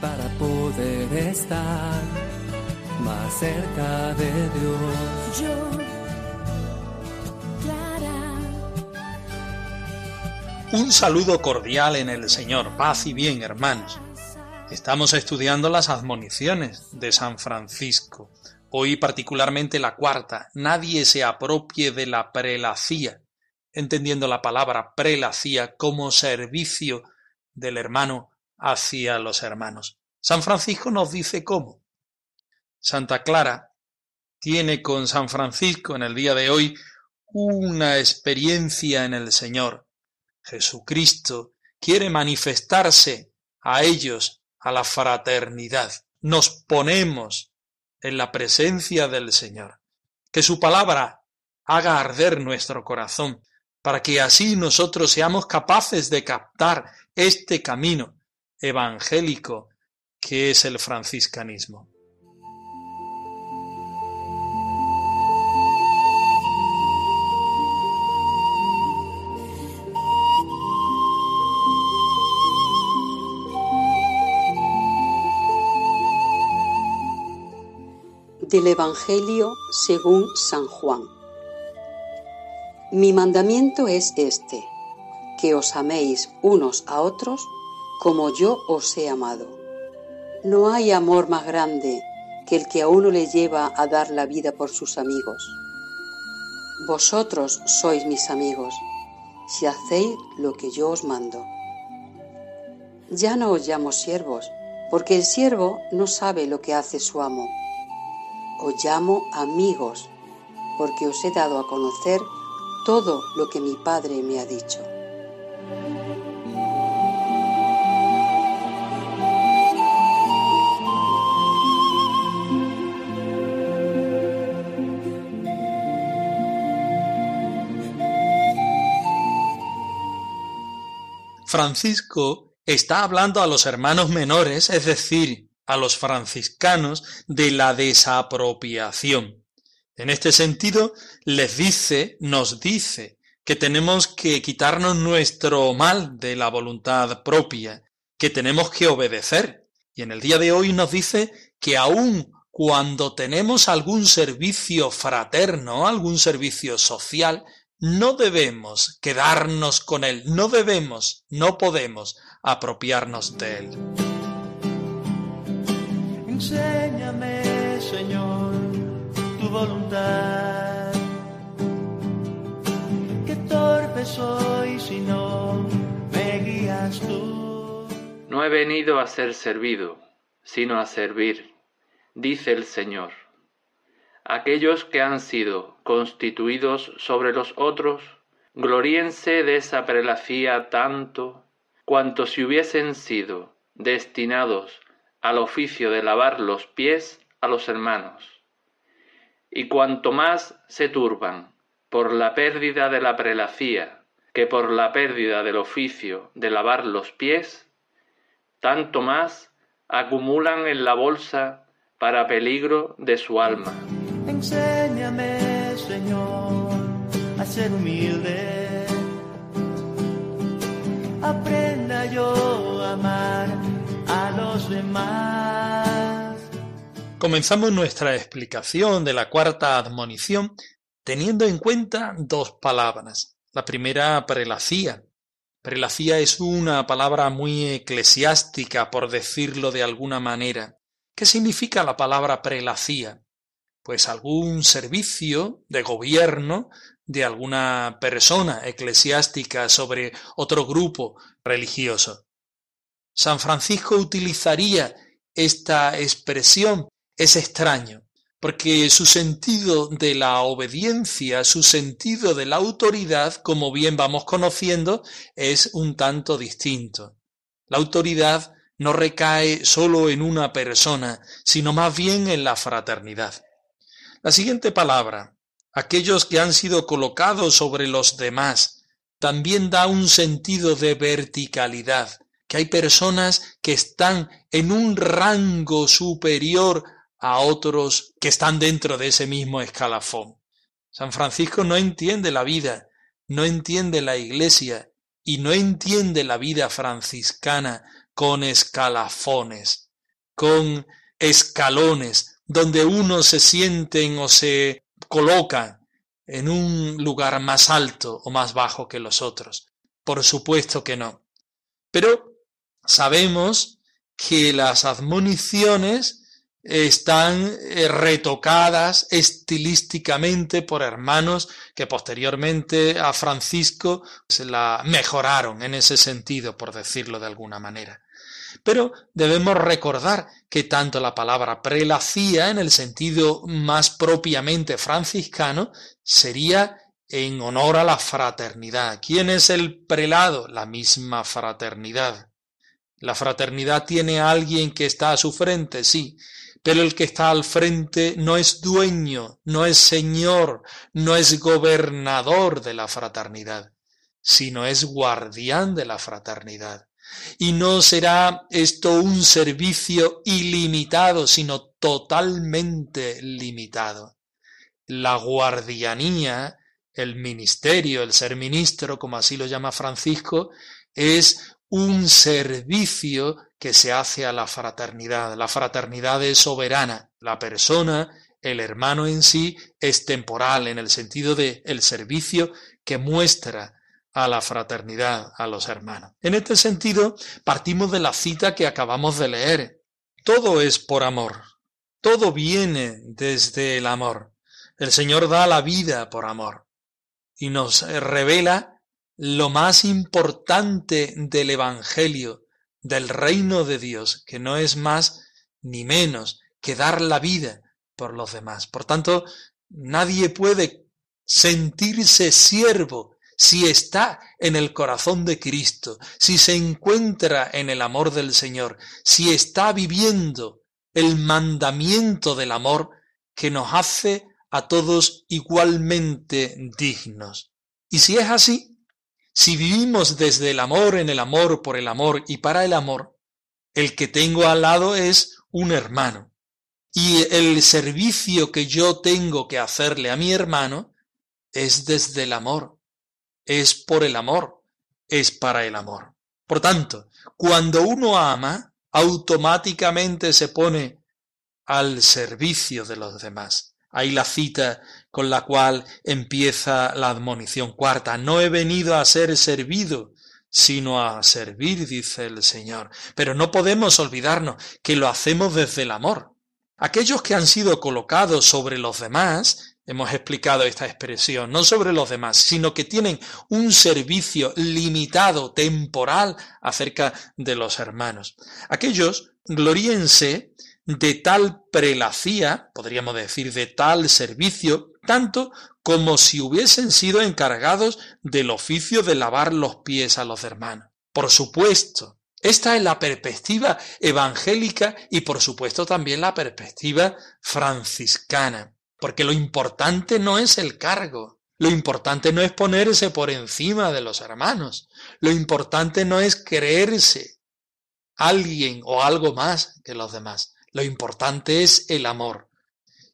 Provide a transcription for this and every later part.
para poder estar más cerca de Dios. Yo, Clara, Un saludo cordial en el Señor, paz y bien, hermanos. Estamos estudiando las admoniciones de San Francisco. Hoy particularmente la cuarta, nadie se apropie de la prelacía, entendiendo la palabra prelacía como servicio del hermano hacia los hermanos. San Francisco nos dice cómo. Santa Clara tiene con San Francisco en el día de hoy una experiencia en el Señor. Jesucristo quiere manifestarse a ellos, a la fraternidad. Nos ponemos en la presencia del Señor. Que su palabra haga arder nuestro corazón, para que así nosotros seamos capaces de captar este camino evangélico que es el franciscanismo. Del Evangelio según San Juan. Mi mandamiento es este, que os améis unos a otros como yo os he amado. No hay amor más grande que el que a uno le lleva a dar la vida por sus amigos. Vosotros sois mis amigos, si hacéis lo que yo os mando. Ya no os llamo siervos, porque el siervo no sabe lo que hace su amo. Os llamo amigos, porque os he dado a conocer todo lo que mi Padre me ha dicho. Francisco está hablando a los hermanos menores, es decir, a los franciscanos, de la desapropiación. En este sentido, les dice, nos dice, que tenemos que quitarnos nuestro mal de la voluntad propia, que tenemos que obedecer. Y en el día de hoy nos dice que aun cuando tenemos algún servicio fraterno, algún servicio social, no debemos quedarnos con él, no debemos, no podemos apropiarnos de él. Enséñame, Señor, voluntad. Que torpe soy si no me guías tú. No he venido a ser servido, sino a servir, dice el Señor. Aquellos que han sido constituidos sobre los otros, gloríense de esa prelacía tanto cuanto si hubiesen sido destinados al oficio de lavar los pies a los hermanos. Y cuanto más se turban por la pérdida de la prelacía que por la pérdida del oficio de lavar los pies, tanto más acumulan en la bolsa para peligro de su alma. Enséñame, Señor, a ser humilde. Aprenda yo a amar a los demás. Comenzamos nuestra explicación de la cuarta admonición teniendo en cuenta dos palabras. La primera, prelacía. Prelacía es una palabra muy eclesiástica, por decirlo de alguna manera. ¿Qué significa la palabra prelacía? Pues algún servicio de gobierno de alguna persona eclesiástica sobre otro grupo religioso. San Francisco utilizaría esta expresión, es extraño, porque su sentido de la obediencia, su sentido de la autoridad, como bien vamos conociendo, es un tanto distinto. La autoridad no recae solo en una persona, sino más bien en la fraternidad. La siguiente palabra, aquellos que han sido colocados sobre los demás, también da un sentido de verticalidad, que hay personas que están en un rango superior a otros que están dentro de ese mismo escalafón. San Francisco no entiende la vida, no entiende la iglesia y no entiende la vida franciscana con escalafones, con escalones, donde unos se sienten o se colocan en un lugar más alto o más bajo que los otros. Por supuesto que no. Pero sabemos que las admoniciones están eh, retocadas estilísticamente por hermanos que posteriormente a Francisco se la mejoraron en ese sentido, por decirlo de alguna manera. Pero debemos recordar que tanto la palabra prelacía, en el sentido más propiamente franciscano, sería en honor a la fraternidad. ¿Quién es el prelado? La misma fraternidad. La fraternidad tiene a alguien que está a su frente, sí, pero el que está al frente no es dueño, no es señor, no es gobernador de la fraternidad, sino es guardián de la fraternidad. Y no será esto un servicio ilimitado, sino totalmente limitado. La guardianía, el ministerio, el ser ministro, como así lo llama Francisco, es un servicio que se hace a la fraternidad. La fraternidad es soberana. La persona, el hermano en sí, es temporal en el sentido de el servicio que muestra a la fraternidad, a los hermanos. En este sentido, partimos de la cita que acabamos de leer. Todo es por amor. Todo viene desde el amor. El Señor da la vida por amor y nos revela lo más importante del Evangelio, del reino de Dios, que no es más ni menos que dar la vida por los demás. Por tanto, nadie puede sentirse siervo si está en el corazón de Cristo, si se encuentra en el amor del Señor, si está viviendo el mandamiento del amor que nos hace a todos igualmente dignos. Y si es así, si vivimos desde el amor en el amor, por el amor y para el amor, el que tengo al lado es un hermano. Y el servicio que yo tengo que hacerle a mi hermano es desde el amor, es por el amor, es para el amor. Por tanto, cuando uno ama, automáticamente se pone al servicio de los demás. Hay la cita con la cual empieza la admonición cuarta. No he venido a ser servido, sino a servir, dice el Señor. Pero no podemos olvidarnos que lo hacemos desde el amor. Aquellos que han sido colocados sobre los demás hemos explicado esta expresión, no sobre los demás, sino que tienen un servicio limitado, temporal, acerca de los hermanos. Aquellos gloríense de tal prelacía, podríamos decir, de tal servicio, tanto como si hubiesen sido encargados del oficio de lavar los pies a los hermanos. Por supuesto, esta es la perspectiva evangélica y por supuesto también la perspectiva franciscana. Porque lo importante no es el cargo, lo importante no es ponerse por encima de los hermanos, lo importante no es creerse alguien o algo más que los demás, lo importante es el amor.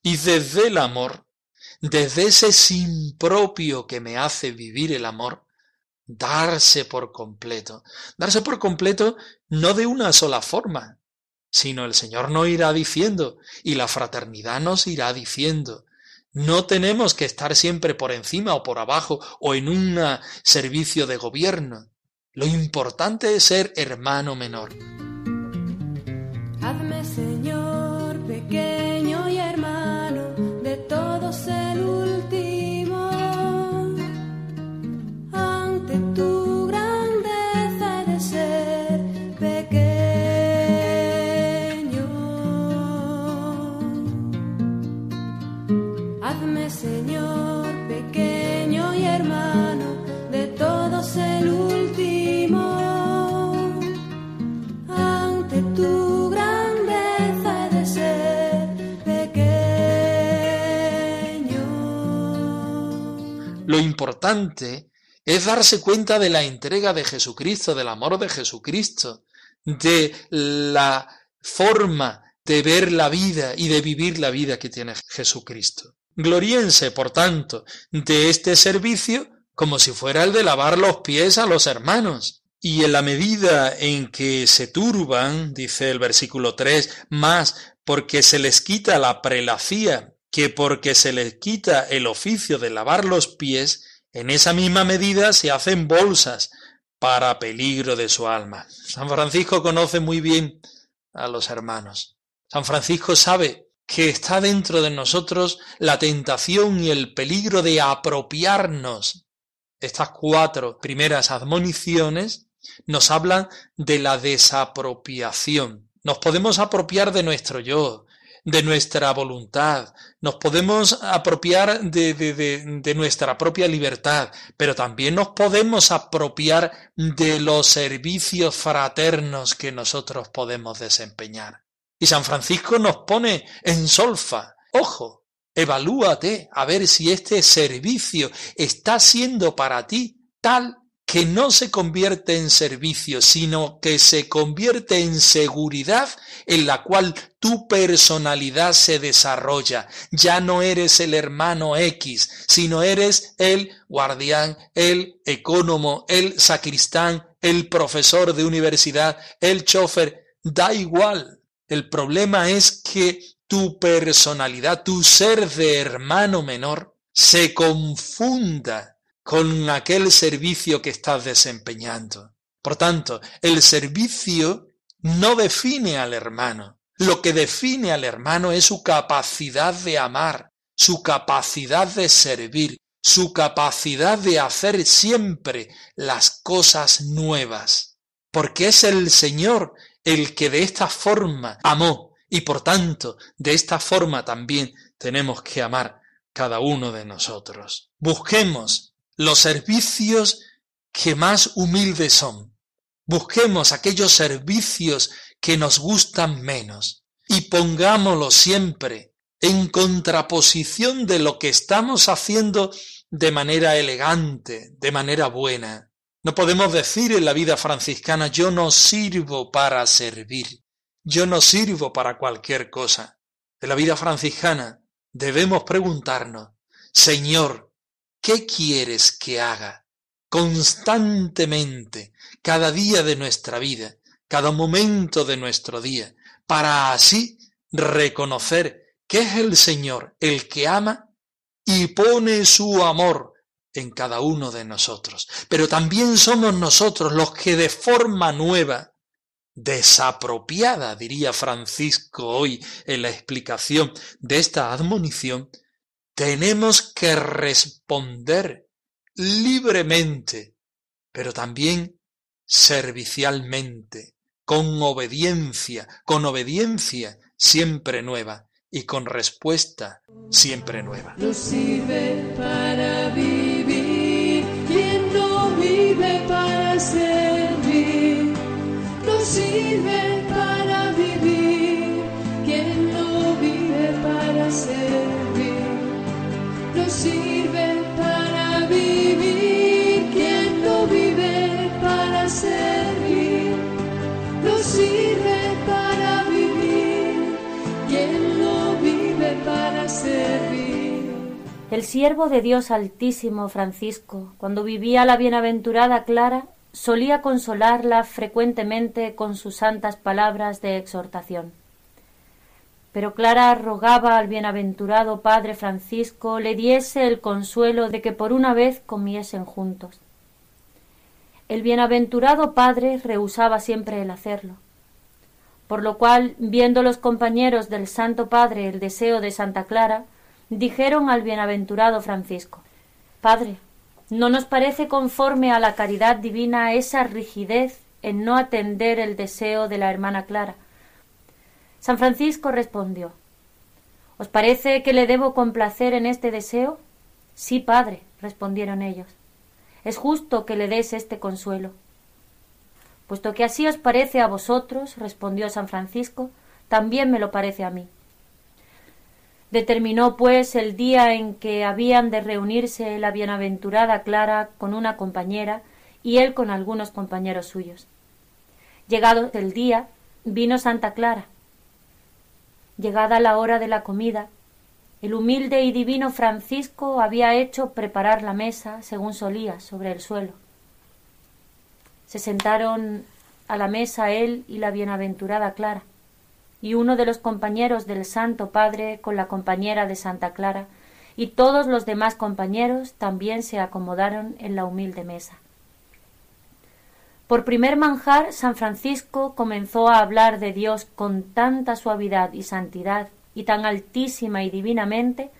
Y desde el amor, desde ese sin propio que me hace vivir el amor, darse por completo. Darse por completo no de una sola forma, sino el Señor nos irá diciendo y la fraternidad nos irá diciendo. No tenemos que estar siempre por encima o por abajo o en un servicio de gobierno. Lo importante es ser hermano menor. Hazme Señor pequeño y hermano de todos el último. Ante tu grandeza de ser pequeño. Hazme Señor pequeño y hermano de todos el último. Ante tu es darse cuenta de la entrega de Jesucristo, del amor de Jesucristo, de la forma de ver la vida y de vivir la vida que tiene Jesucristo. Gloríense, por tanto, de este servicio como si fuera el de lavar los pies a los hermanos. Y en la medida en que se turban, dice el versículo 3, más porque se les quita la prelacía que porque se les quita el oficio de lavar los pies, en esa misma medida se hacen bolsas para peligro de su alma. San Francisco conoce muy bien a los hermanos. San Francisco sabe que está dentro de nosotros la tentación y el peligro de apropiarnos. Estas cuatro primeras admoniciones nos hablan de la desapropiación. Nos podemos apropiar de nuestro yo, de nuestra voluntad, nos podemos apropiar de, de, nuestra propia libertad, pero también nos podemos apropiar de los servicios fraternos que nosotros podemos desempeñar. Y San Francisco nos pone en solfa, ojo, evalúate a ver si este servicio está siendo para ti tal que no se convierte en servicio, sino que se convierte en seguridad en la cual tu personalidad se desarrolla. Ya no eres el hermano X, sino eres el guardián, el ecónomo, el sacristán, el profesor de universidad, el chofer. Da igual. El problema es que tu personalidad, tu ser de hermano menor, se confunda con aquel servicio que estás desempeñando. Por tanto, el servicio no define al hermano. Lo que define al hermano es su capacidad de amar, su capacidad de servir, su capacidad de hacer siempre las cosas nuevas. Porque es el Señor el que de esta forma amó y por tanto de esta forma también tenemos que amar cada uno de nosotros. Busquemos los servicios que más humildes son. Busquemos aquellos servicios que nos gustan menos y pongámoslo siempre en contraposición de lo que estamos haciendo de manera elegante, de manera buena. No podemos decir en la vida franciscana yo no sirvo para servir, yo no sirvo para cualquier cosa. En la vida franciscana debemos preguntarnos, Señor, ¿Qué quieres que haga? Constantemente, cada día de nuestra vida, cada momento de nuestro día, para así reconocer que es el Señor el que ama y pone su amor en cada uno de nosotros. Pero también somos nosotros los que de forma nueva, desapropiada, diría Francisco hoy en la explicación de esta admonición, tenemos que responder libremente, pero también servicialmente, con obediencia, con obediencia siempre nueva y con respuesta siempre nueva. No sirve para vivir quien no vive para servir. No sirve El siervo de Dios Altísimo Francisco, cuando vivía la bienaventurada Clara, solía consolarla frecuentemente con sus santas palabras de exhortación. Pero Clara rogaba al bienaventurado padre Francisco le diese el consuelo de que por una vez comiesen juntos. El bienaventurado padre rehusaba siempre el hacerlo, por lo cual, viendo los compañeros del Santo Padre el deseo de Santa Clara, dijeron al bienaventurado Francisco Padre, ¿no nos parece conforme a la caridad divina esa rigidez en no atender el deseo de la hermana Clara? San Francisco respondió ¿Os parece que le debo complacer en este deseo? Sí, padre, respondieron ellos. Es justo que le des este consuelo. Puesto que así os parece a vosotros, respondió San Francisco, también me lo parece a mí. Determinó, pues, el día en que habían de reunirse la bienaventurada Clara con una compañera y él con algunos compañeros suyos. Llegado el día, vino Santa Clara. Llegada la hora de la comida, el humilde y divino Francisco había hecho preparar la mesa según solía sobre el suelo. Se sentaron a la mesa él y la bienaventurada Clara, y uno de los compañeros del Santo Padre con la compañera de Santa Clara, y todos los demás compañeros también se acomodaron en la humilde mesa. Por primer manjar, San Francisco comenzó a hablar de Dios con tanta suavidad y santidad y tan altísima y divinamente,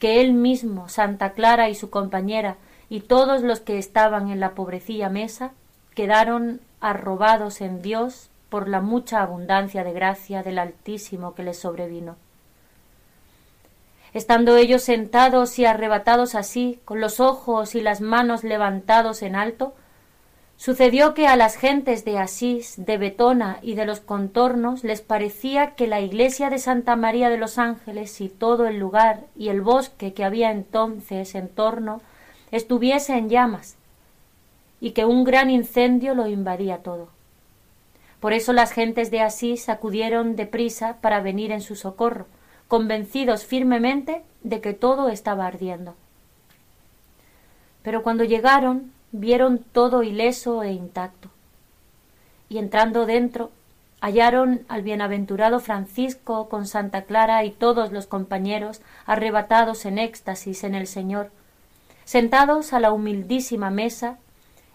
que él mismo, Santa Clara y su compañera, y todos los que estaban en la pobrecilla mesa, quedaron arrobados en Dios por la mucha abundancia de gracia del Altísimo que les sobrevino. Estando ellos sentados y arrebatados así, con los ojos y las manos levantados en alto, Sucedió que a las gentes de Asís, de Betona y de los contornos les parecía que la iglesia de Santa María de los Ángeles y todo el lugar y el bosque que había entonces en torno estuviese en llamas y que un gran incendio lo invadía todo. Por eso las gentes de Asís acudieron de prisa para venir en su socorro, convencidos firmemente de que todo estaba ardiendo. Pero cuando llegaron vieron todo ileso e intacto. Y entrando dentro, hallaron al bienaventurado Francisco con Santa Clara y todos los compañeros arrebatados en éxtasis en el Señor, sentados a la humildísima mesa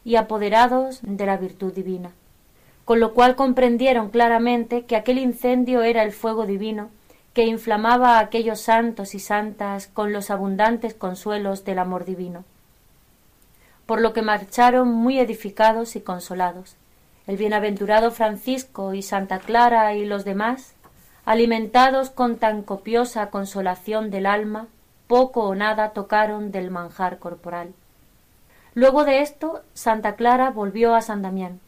y apoderados de la virtud divina, con lo cual comprendieron claramente que aquel incendio era el fuego divino que inflamaba a aquellos santos y santas con los abundantes consuelos del amor divino por lo que marcharon muy edificados y consolados. El bienaventurado Francisco y Santa Clara y los demás, alimentados con tan copiosa consolación del alma, poco o nada tocaron del manjar corporal. Luego de esto, Santa Clara volvió a San Damián.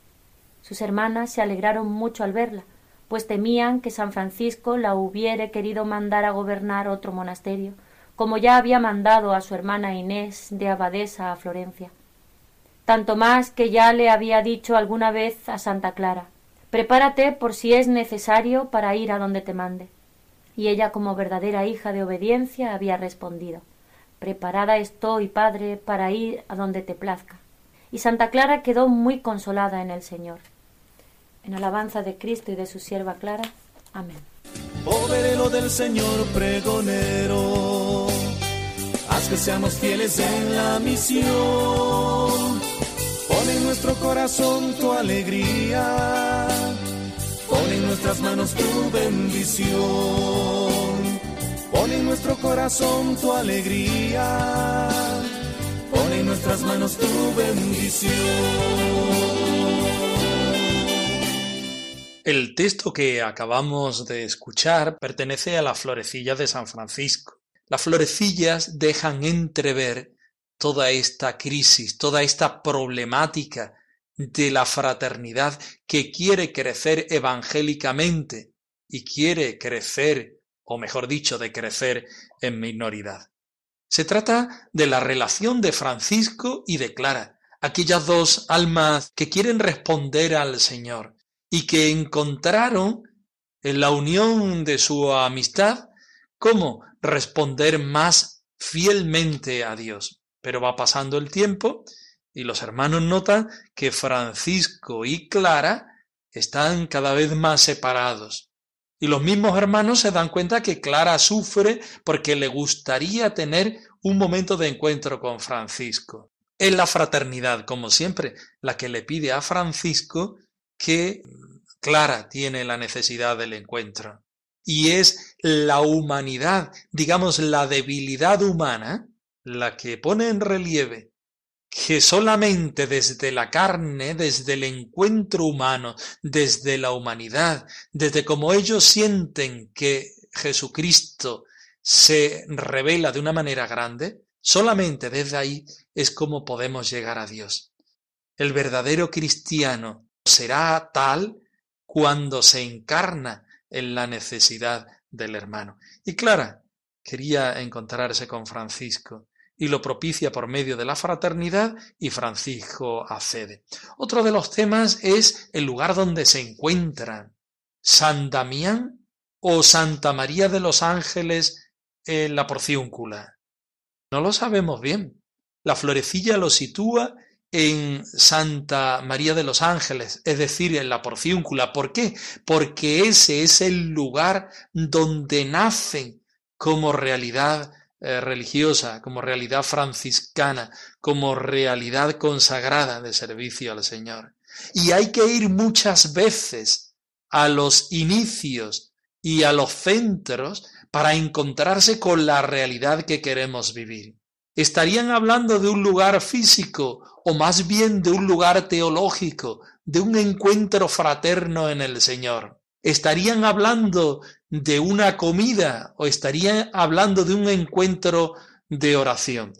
Sus hermanas se alegraron mucho al verla, pues temían que San Francisco la hubiere querido mandar a gobernar otro monasterio, como ya había mandado a su hermana Inés de abadesa a Florencia tanto más que ya le había dicho alguna vez a Santa Clara prepárate por si es necesario para ir a donde te mande. Y ella, como verdadera hija de obediencia, había respondido Preparada estoy, padre, para ir a donde te plazca. Y Santa Clara quedó muy consolada en el Señor. En alabanza de Cristo y de su sierva Clara. Amén. Poderelo del Señor pregonero, haz que seamos fieles en la misión Pon en nuestro corazón tu alegría, pon en nuestras manos tu bendición. Pon en nuestro corazón tu alegría, pon en nuestras manos tu bendición. El texto que acabamos de escuchar pertenece a la florecilla de San Francisco. Las florecillas dejan entrever toda esta crisis, toda esta problemática de la fraternidad que quiere crecer evangélicamente y quiere crecer, o mejor dicho, de crecer en minoridad. Se trata de la relación de Francisco y de Clara, aquellas dos almas que quieren responder al Señor y que encontraron en la unión de su amistad cómo responder más fielmente a Dios. Pero va pasando el tiempo y los hermanos notan que Francisco y Clara están cada vez más separados. Y los mismos hermanos se dan cuenta que Clara sufre porque le gustaría tener un momento de encuentro con Francisco. Es la fraternidad, como siempre, la que le pide a Francisco que Clara tiene la necesidad del encuentro. Y es la humanidad, digamos, la debilidad humana, la que pone en relieve que solamente desde la carne, desde el encuentro humano, desde la humanidad, desde como ellos sienten que Jesucristo se revela de una manera grande, solamente desde ahí es como podemos llegar a Dios. El verdadero cristiano será tal cuando se encarna en la necesidad del hermano. Y Clara quería encontrarse con Francisco y lo propicia por medio de la fraternidad y Francisco accede. Otro de los temas es el lugar donde se encuentran San Damián o Santa María de los Ángeles en la porciúncula. No lo sabemos bien. La florecilla lo sitúa en Santa María de los Ángeles, es decir, en la porciúncula. ¿Por qué? Porque ese es el lugar donde nacen como realidad eh, religiosa, como realidad franciscana, como realidad consagrada de servicio al Señor. Y hay que ir muchas veces a los inicios y a los centros para encontrarse con la realidad que queremos vivir. Estarían hablando de un lugar físico o más bien de un lugar teológico, de un encuentro fraterno en el Señor estarían hablando de una comida o estarían hablando de un encuentro de oración.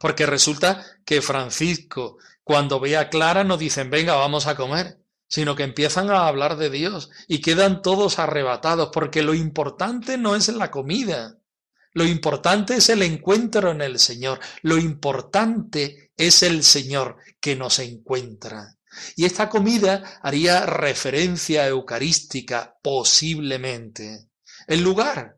Porque resulta que Francisco, cuando ve a Clara, no dicen, venga, vamos a comer, sino que empiezan a hablar de Dios y quedan todos arrebatados, porque lo importante no es la comida, lo importante es el encuentro en el Señor, lo importante es el Señor que nos encuentra. Y esta comida haría referencia eucarística posiblemente. El lugar,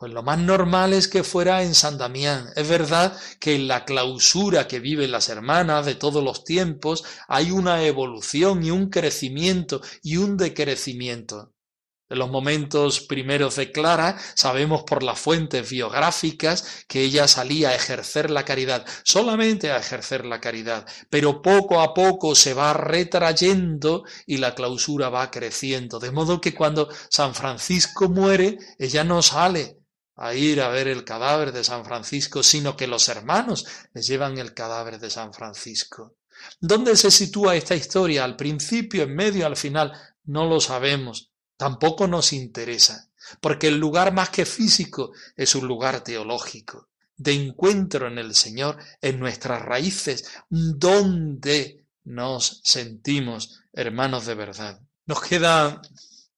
pues lo más normal es que fuera en San Damián. Es verdad que en la clausura que viven las hermanas de todos los tiempos hay una evolución y un crecimiento y un decrecimiento. En los momentos primeros de Clara, sabemos por las fuentes biográficas que ella salía a ejercer la caridad, solamente a ejercer la caridad, pero poco a poco se va retrayendo y la clausura va creciendo, de modo que cuando San Francisco muere, ella no sale a ir a ver el cadáver de San Francisco, sino que los hermanos les llevan el cadáver de San Francisco. ¿Dónde se sitúa esta historia? ¿Al principio, en medio, al final? No lo sabemos tampoco nos interesa, porque el lugar más que físico es un lugar teológico, de encuentro en el Señor, en nuestras raíces, donde nos sentimos hermanos de verdad. Nos queda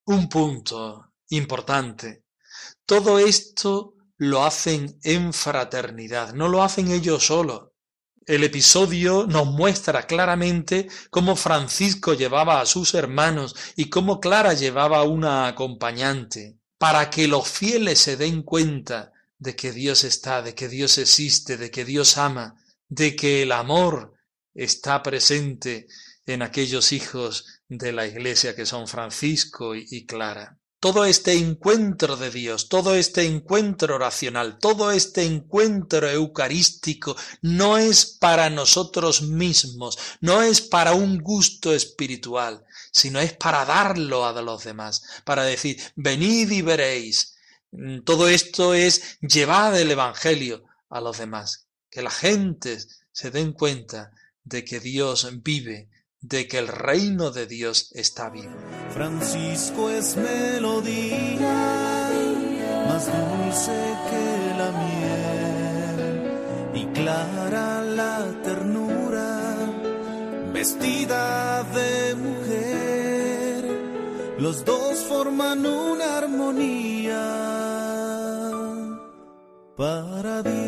un punto importante. Todo esto lo hacen en fraternidad, no lo hacen ellos solos. El episodio nos muestra claramente cómo Francisco llevaba a sus hermanos y cómo Clara llevaba una acompañante, para que los fieles se den cuenta de que Dios está, de que Dios existe, de que Dios ama, de que el amor está presente en aquellos hijos de la iglesia que son Francisco y, Clara todo este encuentro de Dios, todo este encuentro oracional, todo este encuentro eucarístico no es para nosotros mismos, no es para un gusto espiritual, sino es para darlo a los demás, para decir, venid y veréis. Mm, todo esto es llevar el Evangelio a los demás, que la gente se den cuenta de que Dios vive, de que el reino de Dios está vivo. Francisco es melodía, más dulce que la miel, y clara la ternura, vestida de mujer, los dos forman una armonía para Dios.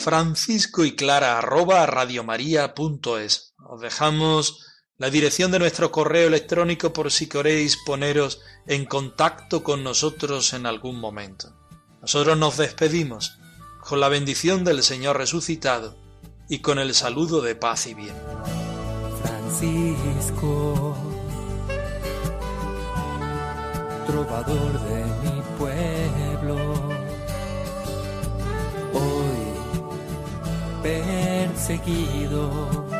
francisco y clara arroba radiomaria.es. Os dejamos la dirección de nuestro correo electrónico por si queréis poneros en contacto con nosotros en algún momento. Nosotros nos despedimos con la bendición del Señor resucitado y con el saludo de paz y bien. Francisco, trovador de mi pueblo perseguido